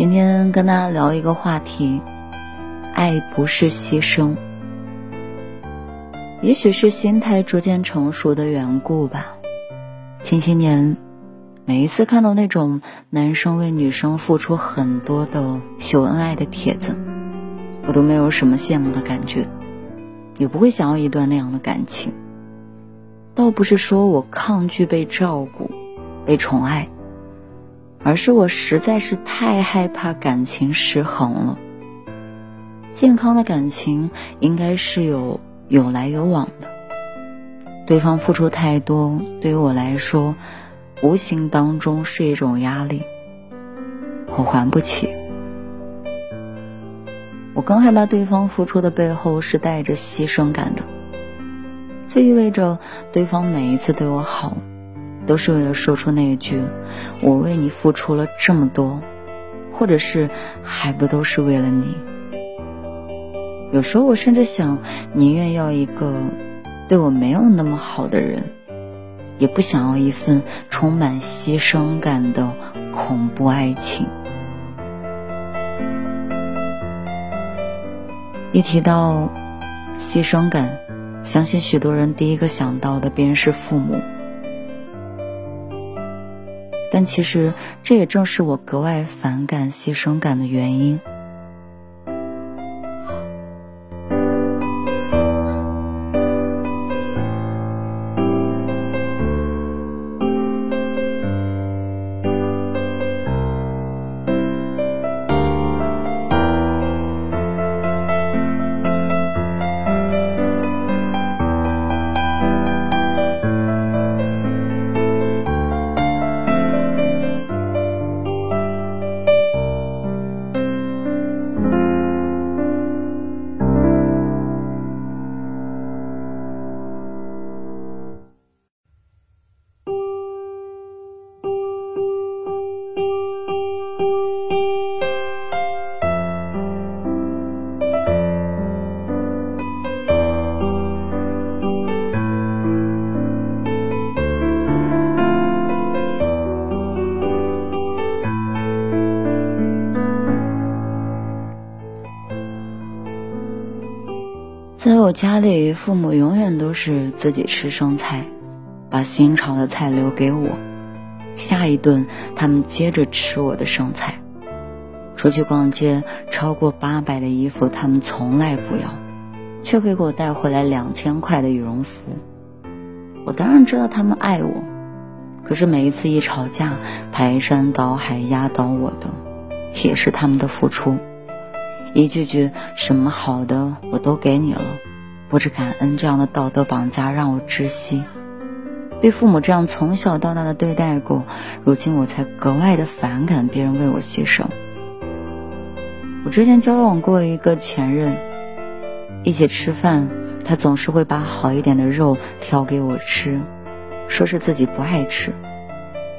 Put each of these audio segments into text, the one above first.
今天跟大家聊一个话题，爱不是牺牲。也许是心态逐渐成熟的缘故吧。近些年，每一次看到那种男生为女生付出很多的秀恩爱的帖子，我都没有什么羡慕的感觉，也不会想要一段那样的感情。倒不是说我抗拒被照顾、被宠爱。而是我实在是太害怕感情失衡了。健康的感情应该是有有来有往的。对方付出太多，对于我来说，无形当中是一种压力，我还不起。我更害怕对方付出的背后是带着牺牲感的，这意味着对方每一次对我好。都是为了说出那一句“我为你付出了这么多”，或者是还不都是为了你？有时候我甚至想，宁愿要一个对我没有那么好的人，也不想要一份充满牺牲感的恐怖爱情。一提到牺牲感，相信许多人第一个想到的便是父母。但其实，这也正是我格外反感牺牲感的原因。在我家里，父母永远都是自己吃剩菜，把新炒的菜留给我，下一顿他们接着吃我的剩菜。出去逛街，超过八百的衣服他们从来不要，却会给我带回来两千块的羽绒服。我当然知道他们爱我，可是每一次一吵架，排山倒海压倒我的，也是他们的付出。一句句什么好的我都给你了，不知感恩这样的道德绑架让我窒息。被父母这样从小到大的对待过，如今我才格外的反感别人为我牺牲。我之前交往过一个前任，一起吃饭，他总是会把好一点的肉挑给我吃，说是自己不爱吃。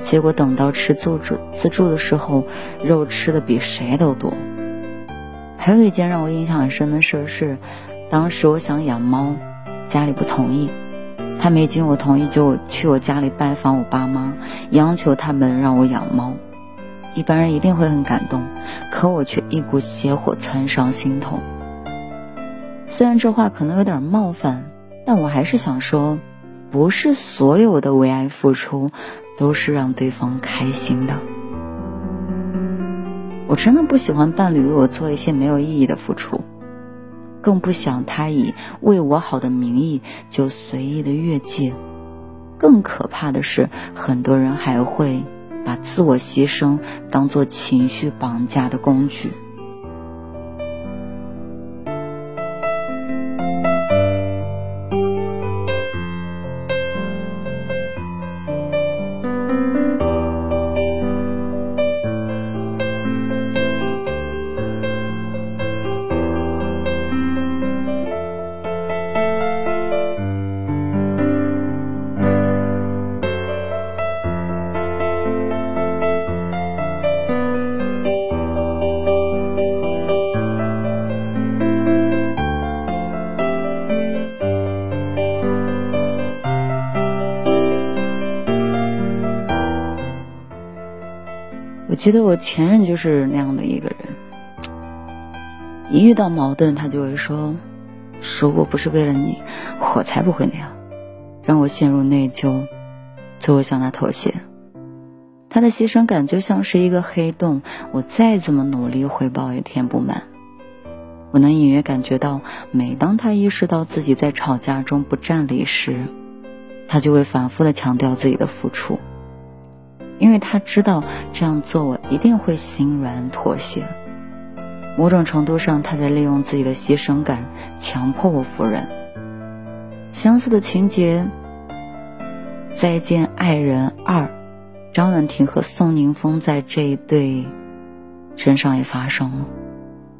结果等到吃自助自助的时候，肉吃的比谁都多。还有一件让我印象很深的事是，当时我想养猫，家里不同意，他没经我同意就去我家里拜访我爸妈，央求他们让我养猫。一般人一定会很感动，可我却一股邪火窜上心头。虽然这话可能有点冒犯，但我还是想说，不是所有的为爱付出都是让对方开心的。我真的不喜欢伴侣为我做一些没有意义的付出，更不想他以为我好的名义就随意的越界。更可怕的是，很多人还会把自我牺牲当做情绪绑架的工具。我记得我前任就是那样的一个人，一遇到矛盾，他就会说：“如果不是为了你，我才不会那样。”让我陷入内疚，最后向他妥协。他的牺牲感就像是一个黑洞，我再怎么努力回报也填不满。我能隐约感觉到，每当他意识到自己在吵架中不占理时，他就会反复的强调自己的付出。因为他知道这样做我一定会心软妥协，某种程度上他在利用自己的牺牲感强迫我服软。相似的情节，《再见爱人二》，张婉婷和宋宁峰在这一对身上也发生了，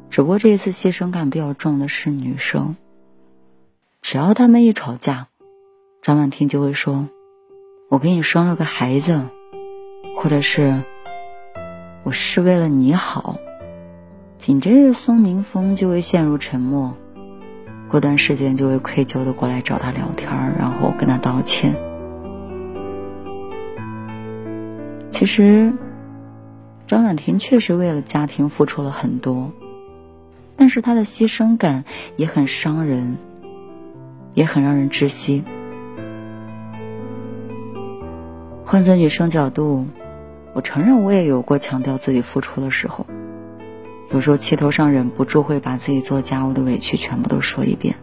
只不过这一次牺牲感比较重的是女生。只要他们一吵架，张婉婷就会说：“我给你生了个孩子。”或者是我是为了你好，紧接着宋宁峰就会陷入沉默，过段时间就会愧疚的过来找他聊天，然后跟他道歉。其实张婉婷确实为了家庭付出了很多，但是她的牺牲感也很伤人，也很让人窒息。换做女生角度。我承认，我也有过强调自己付出的时候，有时候气头上忍不住会把自己做家务的委屈全部都说一遍，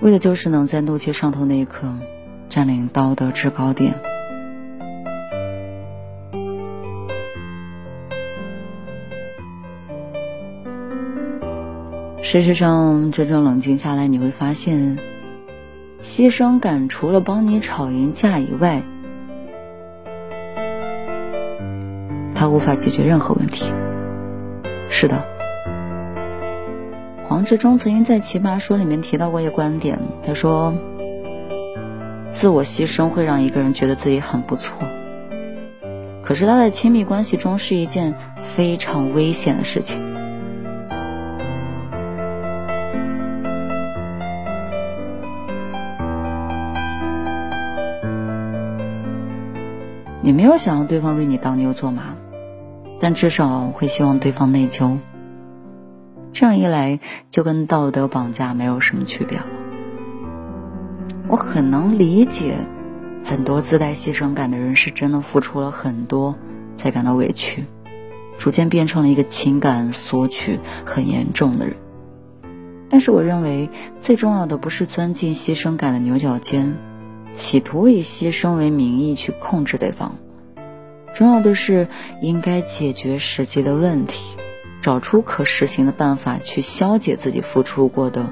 为的就是能在怒气上头那一刻占领道德制高点。事实上，真正冷静下来，你会发现。牺牲感除了帮你吵赢架以外，它无法解决任何问题。是的，黄志忠曾经在《奇葩说》里面提到过一个观点，他说：“自我牺牲会让一个人觉得自己很不错，可是他在亲密关系中是一件非常危险的事情。”你没有想要对方为你当牛做马，但至少会希望对方内疚。这样一来，就跟道德绑架没有什么区别了。我很能理解，很多自带牺牲感的人是真的付出了很多，才感到委屈，逐渐变成了一个情感索取很严重的人。但是，我认为最重要的不是钻进牺牲感的牛角尖。企图以牺牲为名义去控制对方，重要的是应该解决实际的问题，找出可实行的办法去消解自己付出过的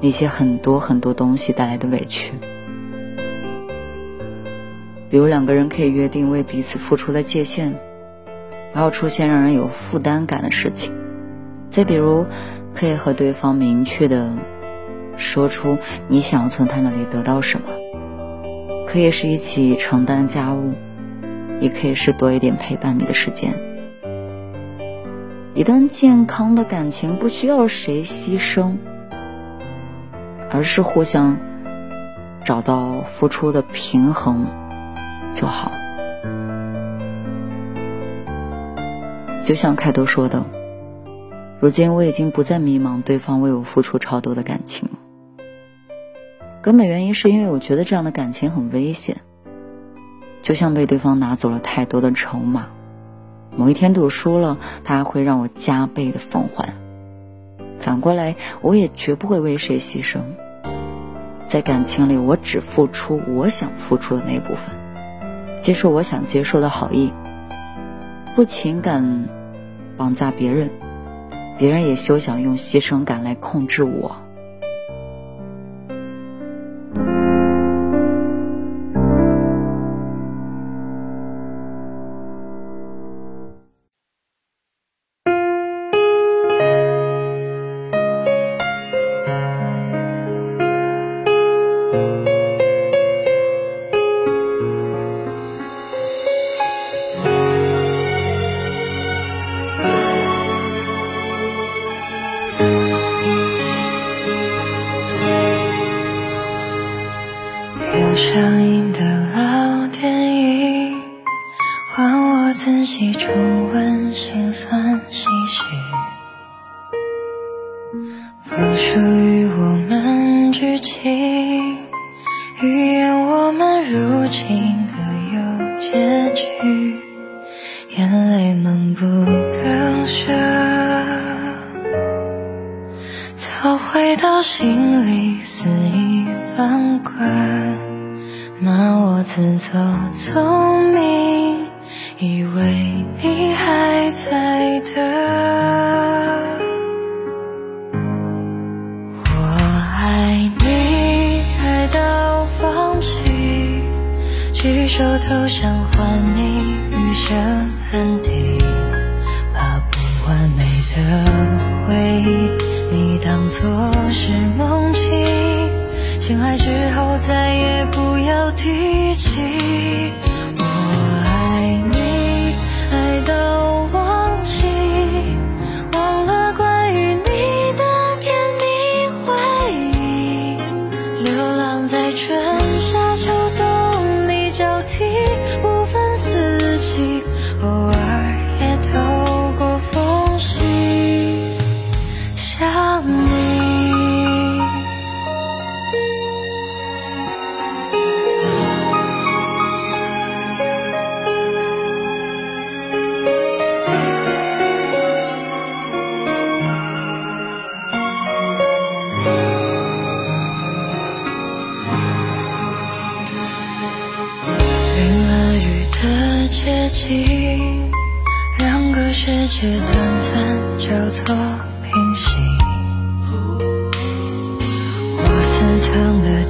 那些很多很多东西带来的委屈。比如两个人可以约定为彼此付出的界限，不要出现让人有负担感的事情。再比如，可以和对方明确的说出你想要从他那里得到什么。可以是一起承担家务，也可以是多一点陪伴你的时间。一段健康的感情不需要谁牺牲，而是互相找到付出的平衡就好。就像开头说的，如今我已经不再迷茫对方为我付出超多的感情了。根本原因是因为我觉得这样的感情很危险，就像被对方拿走了太多的筹码。某一天赌输了，他还会让我加倍的奉还。反过来，我也绝不会为谁牺牲。在感情里，我只付出我想付出的那一部分，接受我想接受的好意，不情感绑架别人，别人也休想用牺牲感来控制我。上映的老电影，换我仔细重温心酸唏嘘。不属于我们剧情，预言我们如今各有结局，眼泪漫不更舍，早回到心里自作聪明，以为你还在等。我爱你，爱到放弃，举手投降换你余生安定，把不完美的回忆，你当作是梦。醒来之后再也不要提起我爱你爱到忘记忘了关于你的甜蜜回忆流浪在春夏秋冬里交替不分四季偶尔也透过缝隙想你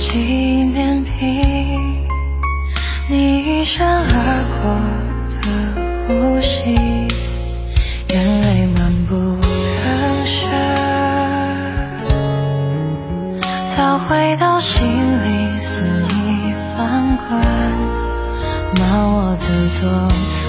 纪念品，你一闪而过的呼吸，眼泪漫不更舍，早回到心里肆意翻滚。骂我自作聪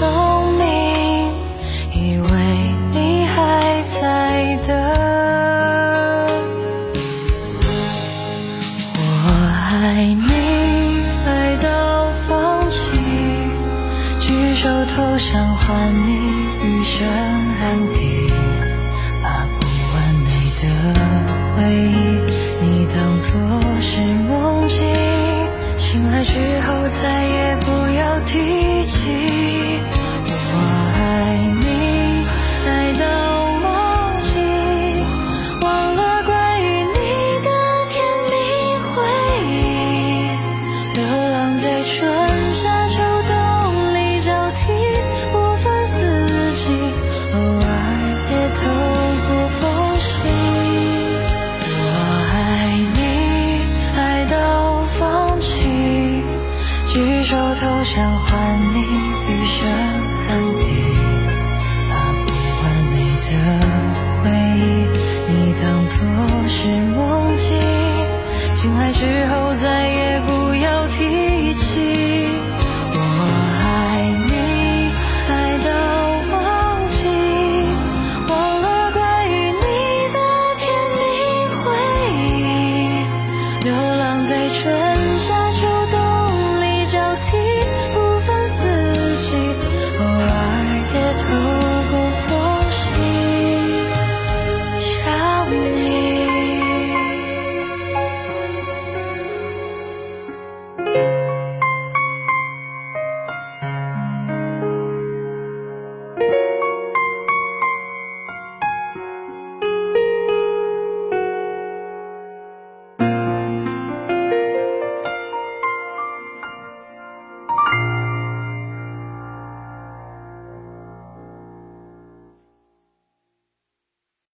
时候